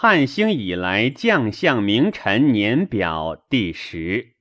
汉兴以来将相名臣年表第十。